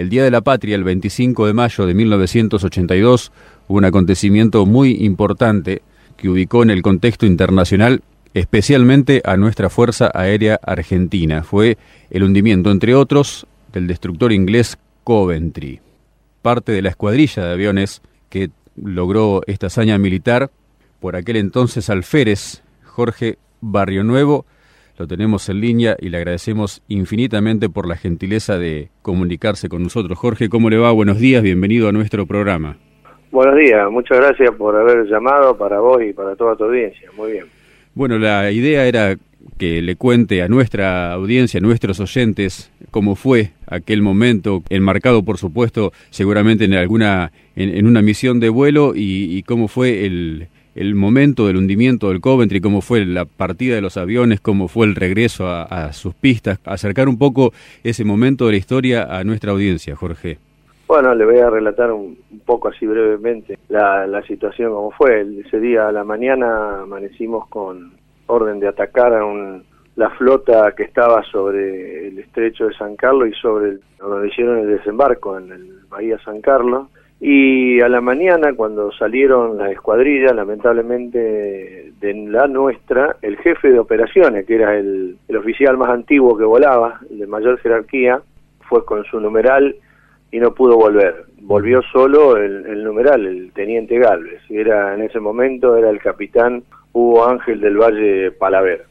El Día de la Patria, el 25 de mayo de 1982, hubo un acontecimiento muy importante que ubicó en el contexto internacional especialmente a nuestra Fuerza Aérea Argentina. Fue el hundimiento, entre otros, del destructor inglés Coventry. Parte de la escuadrilla de aviones que logró esta hazaña militar por aquel entonces alférez Jorge Barrio Nuevo. Lo tenemos en línea y le agradecemos infinitamente por la gentileza de comunicarse con nosotros. Jorge, ¿cómo le va? Buenos días, bienvenido a nuestro programa. Buenos días, muchas gracias por haber llamado para vos y para toda tu audiencia. Muy bien. Bueno, la idea era que le cuente a nuestra audiencia, a nuestros oyentes, cómo fue aquel momento, enmarcado por supuesto seguramente en alguna, en, una misión de vuelo y, cómo fue el, el, momento del hundimiento del Coventry, cómo fue la partida de los aviones, cómo fue el regreso a, sus pistas, acercar un poco ese momento de la historia a nuestra audiencia, Jorge. Bueno, le voy a relatar un, poco así brevemente la, situación como fue. Ese día a la mañana amanecimos con orden de atacar a un, la flota que estaba sobre el estrecho de San Carlos y sobre donde hicieron el desembarco en el Bahía San Carlos. Y a la mañana, cuando salieron las escuadrillas, lamentablemente de la nuestra, el jefe de operaciones, que era el, el oficial más antiguo que volaba, de mayor jerarquía, fue con su numeral y no pudo volver. Volvió solo el, numeral, el teniente Galvez. Era en ese momento era el capitán Hugo Ángel del Valle Palaver.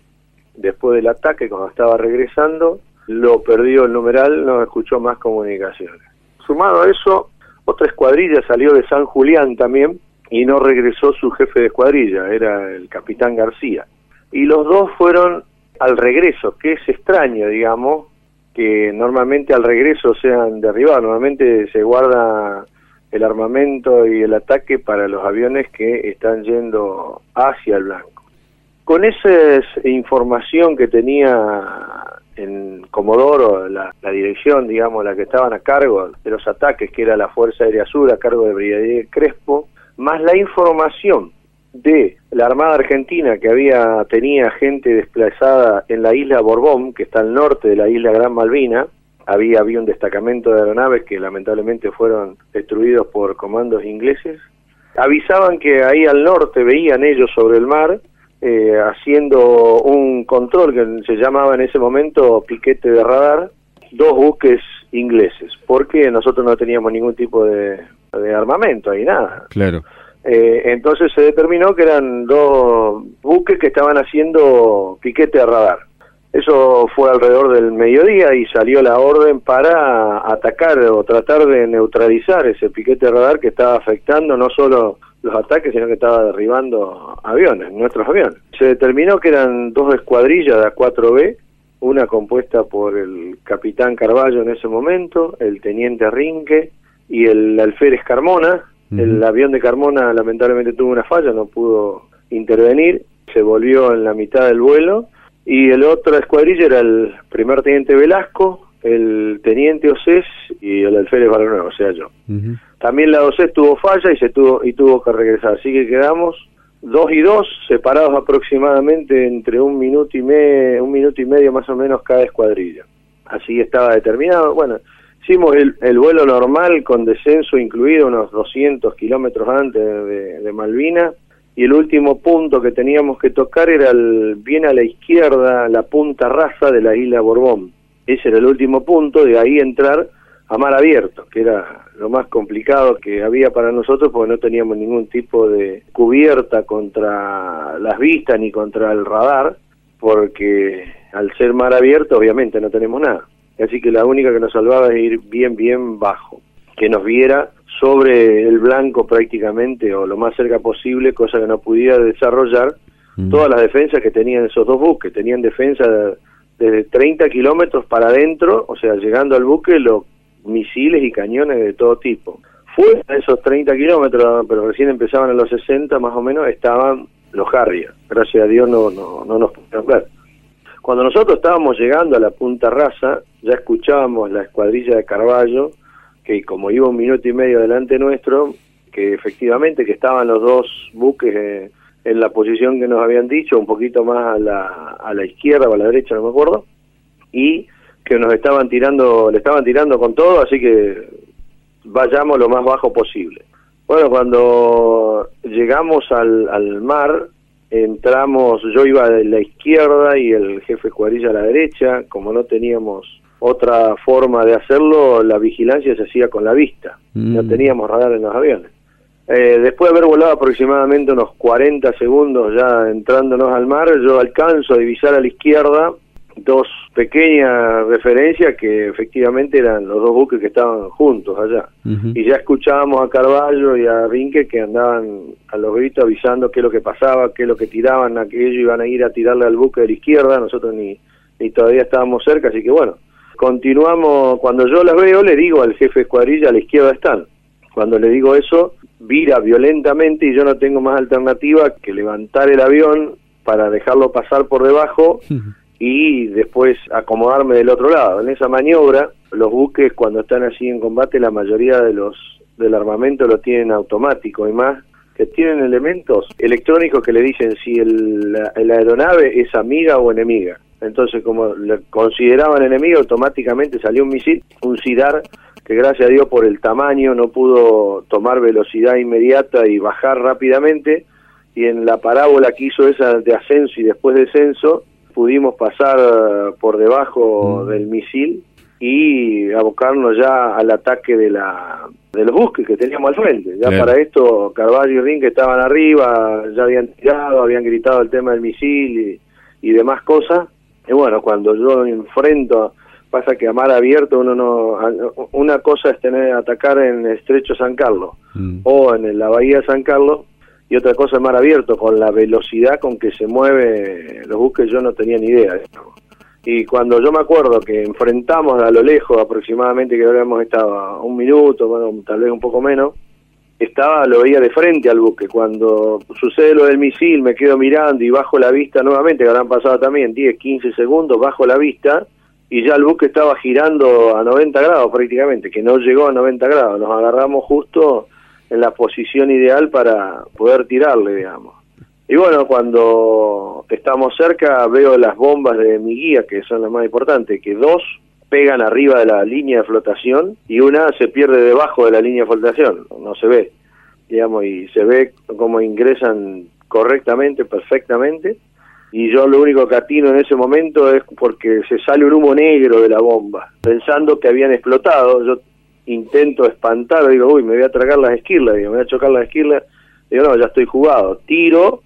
Después del ataque, cuando estaba regresando, lo perdió el numeral, no escuchó más comunicaciones. Sumado a eso, otra escuadrilla salió de San Julián también y no regresó su jefe de escuadrilla, era el capitán García. Y los dos fueron al regreso, que es extraño, digamos, que normalmente al regreso sean derribados. Normalmente se guarda el armamento y el ataque para los aviones que están yendo hacia el blanco. Con esa información que tenía en Comodoro, la, dirección, digamos, la que estaban a cargo de los ataques, que era la Fuerza Aérea Sur a cargo de Brigadier Crespo, más la información de la Armada Argentina que había tenía gente desplazada en la isla Borbón, que está al norte de la isla Gran Malvina, había, había un destacamento de aeronaves que lamentablemente fueron destruidos por comandos ingleses, avisaban que ahí al norte veían ellos sobre el mar, eh, haciendo un control que se llamaba en ese momento piquete de radar, dos buques ingleses, porque nosotros no teníamos ningún tipo de, de armamento ahí, nada. Claro. Eh, entonces se determinó que eran dos buques que estaban haciendo piquete a radar. Eso fue alrededor del mediodía y salió la orden para atacar o tratar de neutralizar ese piquete de radar que estaba afectando no solo los ataques, sino que estaba derribando aviones, nuestros aviones. Se determinó que eran dos escuadrillas de A4B, una compuesta por el capitán Carballo en ese momento, el teniente Rinque y el alférez Carmona, el avión de Carmona lamentablemente tuvo una falla, no pudo intervenir, se volvió en la mitad del vuelo y el otro escuadrilla era el primer teniente Velasco, el teniente Osés y el alférez Barrenuevo, o sea yo. También la Osés tuvo falla y se tuvo y tuvo que regresar, así que quedamos dos y dos separados aproximadamente entre un minuto y un minuto y medio más o menos cada escuadrilla. Así estaba determinado. Bueno, Hicimos el, vuelo normal con descenso incluido unos 200 kilómetros antes de, Malvina y el último punto que teníamos que tocar era el, bien a la izquierda, la punta rasa de la isla Borbón. Ese era el último punto, de ahí entrar a mar abierto, que era lo más complicado que había para nosotros porque no teníamos ningún tipo de cubierta contra las vistas ni contra el radar, porque al ser mar abierto obviamente no tenemos nada así que la única que nos salvaba es ir bien, bien bajo, que nos viera sobre el blanco prácticamente o lo más cerca posible, cosa que no pudiera desarrollar mm. todas las defensas que tenían esos dos buques, tenían defensa de, 30 kilómetros para adentro, o sea, llegando al buque los misiles y cañones de todo tipo. Fuera de esos 30 kilómetros, pero recién empezaban a los 60 más o menos, estaban los Harrier. Gracias a Dios no, no, no nos pudieron ver. Cuando nosotros estábamos llegando a la Punta Rasa, ya escuchábamos la escuadrilla de Carballo, que como iba un minuto y medio delante nuestro, que efectivamente que estaban los dos buques eh, en la posición que nos habían dicho, un poquito más a la, a la izquierda o a la derecha, no me acuerdo, y que nos estaban tirando, le estaban tirando con todo, así que vayamos lo más bajo posible. Bueno, cuando llegamos al, al mar, entramos, yo iba de la izquierda y el jefe Cuadrilla a la derecha, como no teníamos otra forma de hacerlo, la vigilancia se hacía con la vista, no mm. teníamos radar en los aviones. Eh, después de haber volado aproximadamente unos 40 segundos ya entrándonos al mar, yo alcanzo a divisar a la izquierda dos pequeñas referencias que efectivamente eran los dos buques que estaban juntos allá. Y ya escuchábamos a Carballo y a Rinque que andaban a los gritos avisando qué es lo que pasaba, qué es lo que tiraban, a que ellos iban a ir a tirarle al buque de la izquierda, nosotros ni, ni todavía estábamos cerca, así que bueno, continuamos, cuando yo las veo le digo al jefe de escuadrilla a la izquierda están. Cuando le digo eso, vira violentamente y yo no tengo más alternativa que levantar el avión para dejarlo pasar por debajo y después acomodarme del otro lado. En esa maniobra, los buques cuando están así en combate, la mayoría de los del armamento lo tienen automático y más que tienen elementos electrónicos que le dicen si el, la, aeronave es amiga o enemiga. Entonces, como le consideraban enemigo, automáticamente salió un misil, un SIDAR, que gracias a Dios por el tamaño no pudo tomar velocidad inmediata y bajar rápidamente, y en la parábola que hizo esa de ascenso y después descenso, pudimos pasar por debajo mm. del misil y abocarnos ya al ataque de la de los buques que teníamos al frente. Ya para esto Carvalho y Ring que estaban arriba, ya habían tirado, habían gritado el tema del misil y, y demás cosas. Y bueno, cuando yo enfrento pasa que a mar abierto uno no una cosa es tener atacar en estrecho San Carlos mm. o en la bahía San Carlos y otra cosa es mar abierto con la velocidad con que se mueve los buques yo no tenía ni idea y cuando yo me acuerdo que enfrentamos a lo lejos aproximadamente que habíamos estado un minuto bueno tal vez un poco menos estaba lo veía de frente al buque. Cuando sucede lo del misil me quedo mirando y bajo la vista nuevamente que habrán pasado también 10 15 segundos bajo la vista y ya el buque estaba girando a 90 grados prácticamente, que no llegó a 90 grados, nos agarramos justo en la posición ideal para poder tirarle, digamos. Y bueno, cuando estamos cerca veo las bombas de mi guía, que son las más importantes, que dos pegan arriba de la línea de flotación y una se pierde debajo de la línea de flotación, no se ve, digamos, y se ve cómo ingresan correctamente, perfectamente, y yo lo único que atino en ese momento es porque se sale un humo negro de la bomba, pensando que habían explotado, yo intento espantar, digo, uy, me voy a tragar las esquirlas, digo, me voy a chocar las esquirlas, digo, no, ya estoy jugado, tiro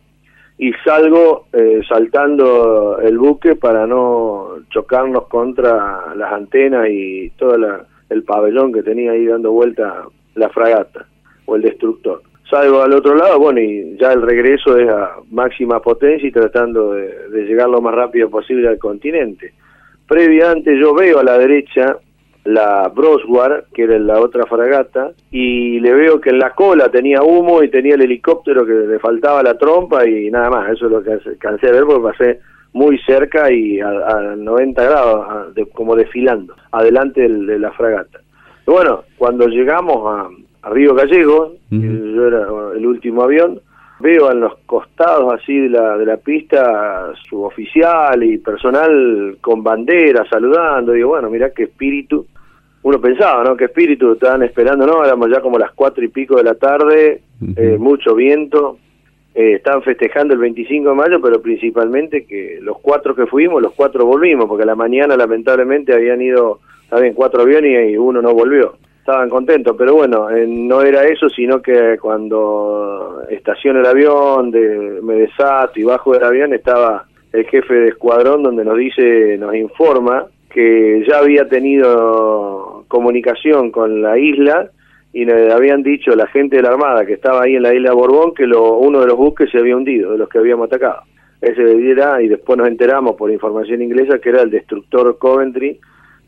y salgo eh, saltando el buque para no chocarnos contra las antenas y todo el pabellón que tenía ahí dando vuelta la fragata o el destructor. Salgo al otro lado, bueno, y ya el regreso es a máxima potencia y tratando de, llegar lo más rápido posible al continente. Previamente yo veo a la derecha la Broswar, que era la otra fragata, y le veo que en la cola tenía humo y tenía el helicóptero que le faltaba la trompa y nada más, eso es lo que cansé de ver porque pasé muy cerca y a, 90 grados, como desfilando, adelante de la fragata. Y bueno, cuando llegamos a, a Río Gallegos, yo era el último avión, veo en los costados así de la, de la pista su oficial y personal con bandera saludando, digo, bueno, mira qué espíritu, uno pensaba, ¿no? Qué espíritu estaban esperando, ¿no? Éramos ya como las cuatro y pico de la tarde, eh, mucho viento, eh, estaban festejando el 25 de mayo, pero principalmente que los cuatro que fuimos, los cuatro volvimos, porque a la mañana lamentablemente habían ido, saben, cuatro aviones y uno no volvió estaban contentos, pero bueno, eh, no era eso, sino que cuando estaciono el avión, de, me desato y bajo del avión, estaba el jefe de escuadrón donde nos dice, nos informa que ya había tenido comunicación con la isla y le habían dicho la gente de la Armada que estaba ahí en la isla Borbón que lo, uno de los buques se había hundido, de los que habíamos atacado. Ese era, y después nos enteramos por información inglesa que era el destructor Coventry,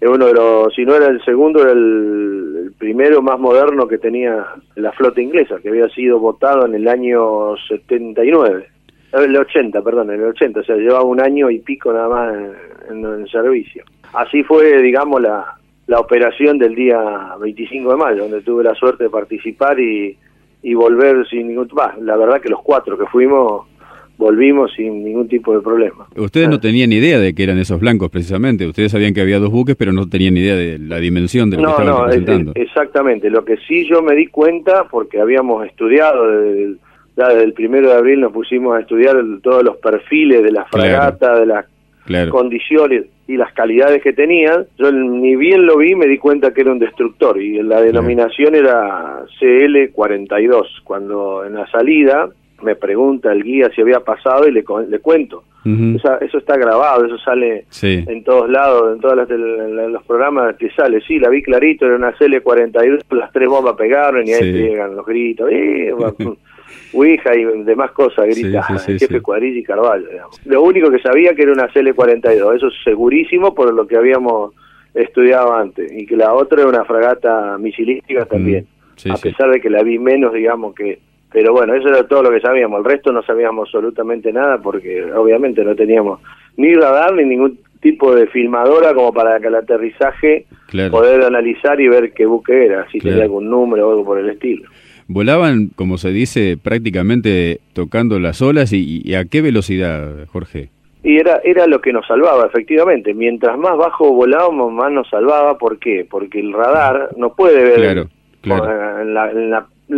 uno de los, si no era el segundo, era el, primero más moderno que tenía la flota inglesa, que había sido votado en el año 79, el 80, perdón, en el 80, o sea, llevaba un año y pico nada más en, servicio. Así fue, digamos, la, la operación del día 25 de mayo, donde tuve la suerte de participar y, y volver sin ningún... Bah, la verdad que los cuatro que fuimos volvimos sin ningún tipo de problema. Ustedes no tenían idea de que eran esos blancos precisamente, ustedes sabían que había dos buques, pero no tenían idea de la dimensión de lo que estaban no, representando. exactamente, lo que sí yo me di cuenta, porque habíamos estudiado desde el, primero de abril nos pusimos a estudiar todos los perfiles de la fragata, de las condiciones y las calidades que tenían, yo ni bien lo vi me di cuenta que era un destructor y la denominación era CL42, cuando en la salida me pregunta el guía si había pasado y le, le cuento. eso está grabado, eso sale en todos lados, en todos los programas que sale. Sí, la vi clarito, era una CL42, las tres bombas pegaron y ahí llegan los gritos. ¡Eh! Ouija y demás cosas, grita el jefe Cuadrilla y Carvalho. Lo único que sabía que era una CL-42, eso es segurísimo por lo que habíamos estudiado antes, y que la otra era una fragata misilística también, a pesar de que la vi menos, digamos, que... Pero bueno, eso era todo lo que sabíamos, el resto no sabíamos absolutamente nada porque obviamente no teníamos ni radar ni ningún tipo de filmadora como para que al aterrizaje poder analizar y ver qué buque era, si tenía algún número o algo por el estilo volaban, como se dice, prácticamente tocando las olas y, a qué velocidad, Jorge. Y era, era lo que nos salvaba, efectivamente. Mientras más bajo volábamos, más nos salvaba. ¿Por qué? Porque el radar no puede ver En,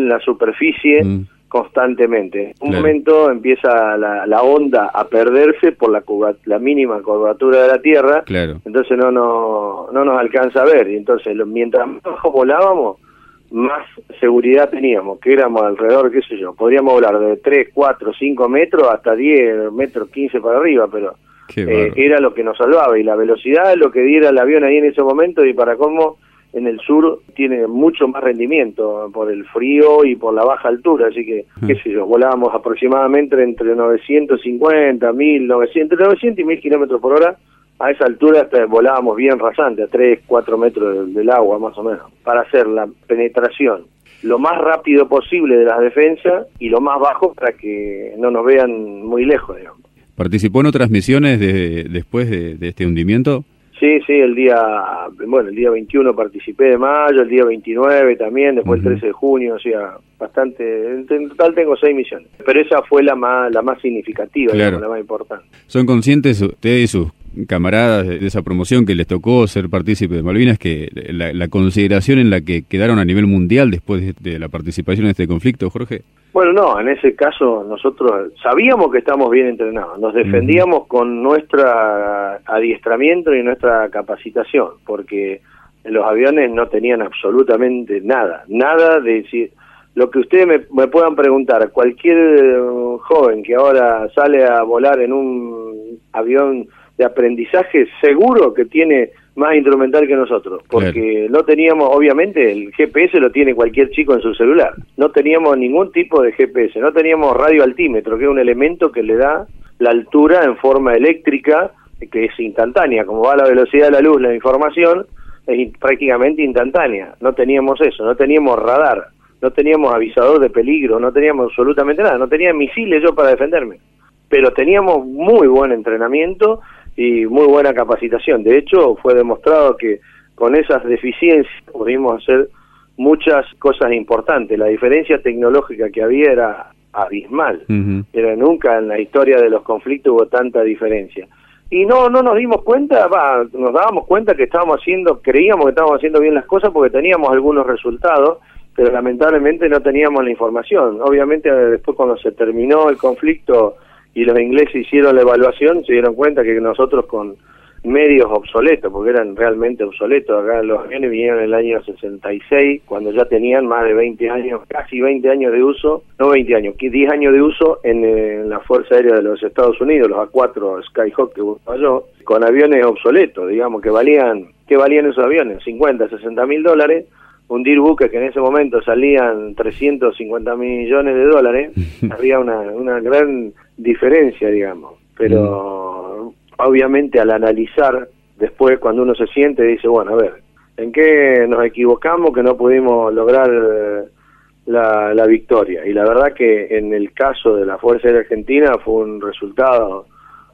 la, superficie mm. constantemente. En un momento empieza la, onda a perderse por la, la mínima curvatura de la Tierra. Entonces no, no, no nos alcanza a ver. Y entonces, mientras más bajo volábamos, más seguridad teníamos, que éramos alrededor, qué sé yo, podríamos volar de 3, 4, 5 metros hasta 10 metros 15 para arriba, pero eh, era lo que nos salvaba y la velocidad es lo que diera el avión ahí en ese momento y para cómo en el sur tiene mucho más rendimiento por el frío y por la baja altura, así que, qué sé yo, volábamos aproximadamente entre 950, 1000, 900, 900 y 1000 kilómetros por hora a esa altura volábamos bien rasante, a 3, 4 metros del, agua más o menos, para hacer la penetración lo más rápido posible de las defensas y lo más bajo para que no nos vean muy lejos, digamos. ¿Participó en otras misiones de, después de, este hundimiento? Sí, sí, el día, bueno, el día 21 participé de mayo, el día 29 también, después el 13 de junio, o sea, bastante, en total tengo seis misiones, pero esa fue la más, la más significativa, la más importante. ¿Son conscientes ustedes y sus camaradas de esa promoción que les tocó ser partícipe de Malvinas, que la, consideración en la que quedaron a nivel mundial después de, la participación en este conflicto, Jorge? Bueno, no, en ese caso nosotros sabíamos que estamos bien entrenados, nos defendíamos con nuestro adiestramiento y nuestra capacitación, porque los aviones no tenían absolutamente nada, nada de decir... Lo que ustedes me, me puedan preguntar, cualquier joven que ahora sale a volar en un avión de aprendizaje seguro que tiene más instrumental que nosotros, porque no teníamos, obviamente, el GPS lo tiene cualquier chico en su celular, no teníamos ningún tipo de GPS, no teníamos radio altímetro, que es un elemento que le da la altura en forma eléctrica, que es instantánea, como va a la velocidad de la luz la información, es prácticamente instantánea, no teníamos eso, no teníamos radar, no teníamos avisador de peligro, no teníamos absolutamente nada, no tenía misiles yo para defenderme, pero teníamos muy buen entrenamiento, y muy buena capacitación. De hecho, fue demostrado que con esas deficiencias pudimos hacer muchas cosas importantes. La diferencia tecnológica que había era abismal. Pero nunca en la historia de los conflictos hubo tanta diferencia. Y no no nos dimos cuenta, nos dábamos cuenta que estábamos haciendo, creíamos que estábamos haciendo bien las cosas porque teníamos algunos resultados, pero lamentablemente no teníamos la información. Obviamente después cuando se terminó el conflicto y los ingleses hicieron la evaluación, se dieron cuenta que nosotros con medios obsoletos, porque eran realmente obsoletos, acá los aviones vinieron en el año 66, cuando ya tenían más de 20 años, casi 20 años de uso, no 20 años, 10 años de uso en, la Fuerza Aérea de los Estados Unidos, los A4 Skyhawk que falló, con aviones obsoletos, digamos, que valían, ¿qué valían esos aviones? 50, 60 mil dólares, hundir buques que en ese momento salían 350 millones de dólares, había una, una gran diferencia, digamos. Pero mm. obviamente al analizar, después cuando uno se siente, dice, bueno, a ver, ¿en qué nos equivocamos que no pudimos lograr eh, la, la victoria? Y la verdad que en el caso de la Fuerza Aérea Argentina fue un resultado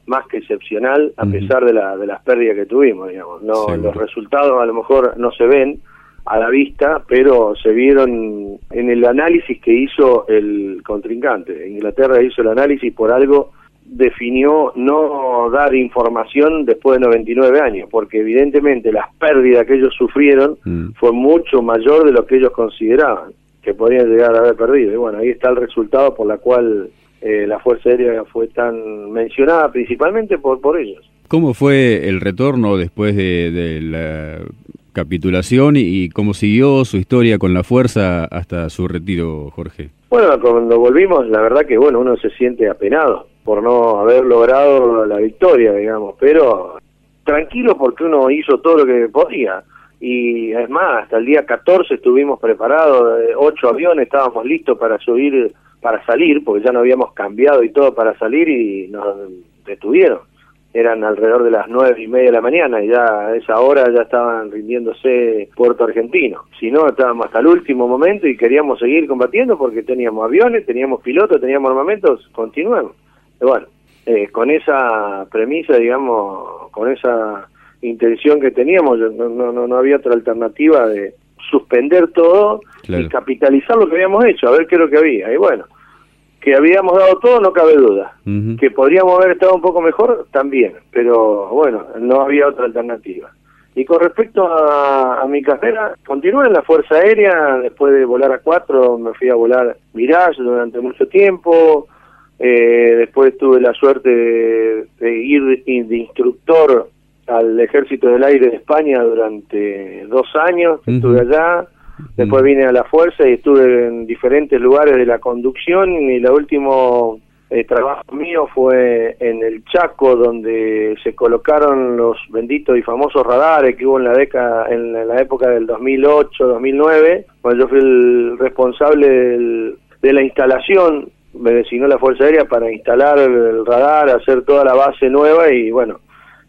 más que excepcional a pesar de, la, de las pérdidas que tuvimos, digamos. No, Los resultados a lo mejor no se ven, a la vista, pero se vieron en el análisis que hizo el contrincante. Inglaterra hizo el análisis por algo definió no dar información después de 99 años, porque evidentemente las pérdidas que ellos sufrieron mm. fue mucho mayor de lo que ellos consideraban que podrían llegar a haber perdido. Y bueno, ahí está el resultado por la cual eh, la Fuerza Aérea fue tan mencionada, principalmente por, por ellos. ¿Cómo fue el retorno después de, la capitulación y, cómo siguió su historia con la fuerza hasta su retiro, Jorge? Bueno, cuando volvimos, la verdad que bueno, uno se siente apenado por no haber logrado la victoria, digamos, pero tranquilo porque uno hizo todo lo que podía. Y es más, hasta el día 14 estuvimos preparados, eh, ocho aviones, estábamos listos para subir, para salir, porque ya no habíamos cambiado y todo para salir y nos detuvieron. Eran alrededor de las nueve y media de la mañana y ya a esa hora ya estaban rindiéndose Puerto Argentino. Si no, estábamos hasta el último momento y queríamos seguir combatiendo porque teníamos aviones, teníamos pilotos, teníamos armamentos, continuemos bueno, eh, con esa premisa, digamos, con esa intención que teníamos, no, no, no había otra alternativa de suspender todo y capitalizar lo que habíamos hecho, a ver qué es lo que había. Y bueno, que habíamos dado todo, no cabe duda. Que podríamos haber estado un poco mejor, también. Pero bueno, no había otra alternativa. Y con respecto a, a mi carrera, continué en la Fuerza Aérea, después de volar a cuatro, me fui a volar Mirage durante mucho tiempo, eh, después tuve la suerte de, ir de instructor al Ejército del Aire de España durante dos años, estuve allá, después vine a la Fuerza y estuve en diferentes lugares de la conducción y el último eh, trabajo mío fue en el Chaco, donde se colocaron los benditos y famosos radares que hubo en la década, en la época del 2008-2009, cuando yo fui el responsable de la instalación me designó la Fuerza Aérea para instalar el radar, hacer toda la base nueva y bueno,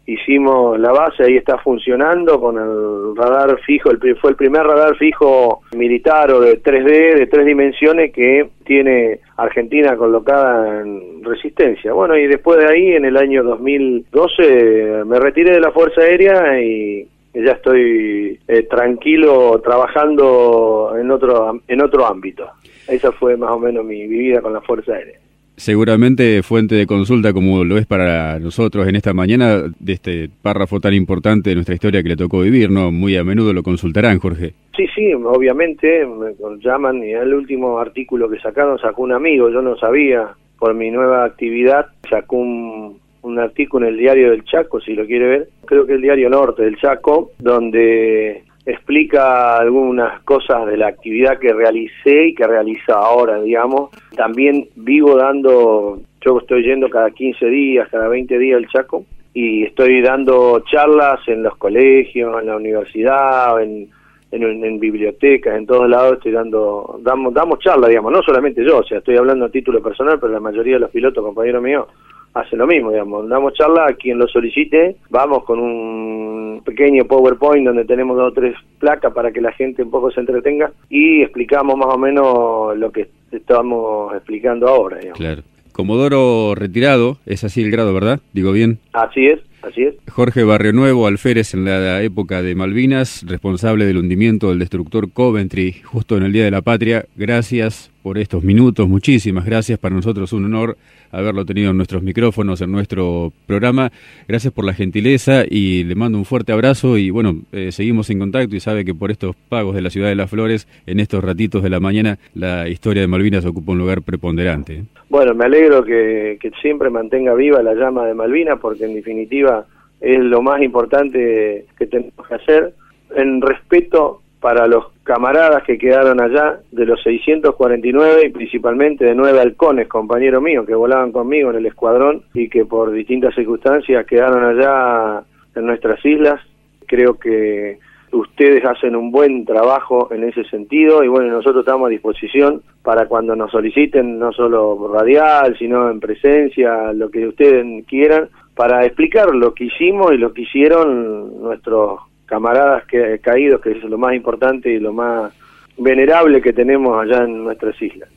hicimos la base, ahí está funcionando con el radar fijo, el, fue el primer radar fijo militar o de 3D, de tres dimensiones que tiene Argentina colocada en resistencia. Bueno, y después de ahí, en el año 2012, me retiré de la Fuerza Aérea y ya estoy eh, tranquilo trabajando en otro, en otro ámbito. Esa fue más o menos mi, vida con la Fuerza Aérea. Seguramente fuente de consulta como lo es para nosotros en esta mañana de este párrafo tan importante de nuestra historia que le tocó vivir, ¿no? Muy a menudo lo consultarán, Jorge. Sí, sí, obviamente me llaman y el último artículo que sacaron sacó un amigo, yo no sabía, por mi nueva actividad sacó un, un artículo en el diario del Chaco, si lo quiere ver, creo que el diario Norte del Chaco, donde explica algunas cosas de la actividad que realicé y que realizo ahora, digamos. También vivo dando, yo estoy yendo cada 15 días, cada 20 días al Chaco, y estoy dando charlas en los colegios, en la universidad, en, en, bibliotecas, en todos lados estoy dando, damos, damos charlas, digamos, no solamente yo, o sea, estoy hablando a título personal, pero la mayoría de los pilotos, compañeros míos, hace lo mismo, digamos, damos charla a quien lo solicite, vamos con un pequeño PowerPoint donde tenemos dos o tres placas para que la gente un poco se entretenga y explicamos más o menos lo que estamos explicando ahora. Digamos. Claro. Comodoro retirado, es así el grado, ¿verdad? Digo bien. Así es, así es. Jorge Barrio Nuevo, alférez en la época de Malvinas, responsable del hundimiento del destructor Coventry, justo en el Día de la Patria. Gracias por estos minutos, muchísimas gracias. Para nosotros un honor haberlo tenido en nuestros micrófonos, en nuestro programa. Gracias por la gentileza y le mando un fuerte abrazo y bueno, eh, seguimos en contacto y sabe que por estos pagos de la Ciudad de las Flores, en estos ratitos de la mañana, la historia de Malvinas ocupa un lugar preponderante. Bueno, me alegro que, que siempre mantenga viva la llama de Malvinas porque en definitiva es lo más importante que tenemos que hacer en respeto para los camaradas que quedaron allá, de los 649 y principalmente de nueve halcones, compañeros míos, que volaban conmigo en el escuadrón y que por distintas circunstancias quedaron allá en nuestras islas. Creo que ustedes hacen un buen trabajo en ese sentido y bueno, nosotros estamos a disposición para cuando nos soliciten, no solo radial, sino en presencia, lo que ustedes quieran, para explicar lo que hicimos y lo que hicieron nuestros camaradas que, caídos, que es lo más importante y lo más venerable que tenemos allá en nuestras islas.